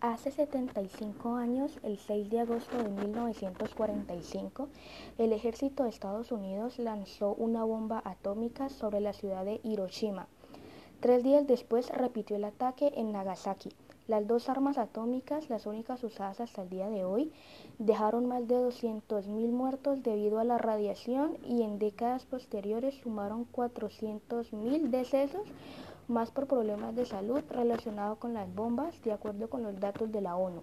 Hace 75 años, el 6 de agosto de 1945, el ejército de Estados Unidos lanzó una bomba atómica sobre la ciudad de Hiroshima. Tres días después repitió el ataque en Nagasaki. Las dos armas atómicas, las únicas usadas hasta el día de hoy, dejaron más de 200.000 muertos debido a la radiación y en décadas posteriores sumaron 400.000 decesos más por problemas de salud relacionados con las bombas, de acuerdo con los datos de la ONU.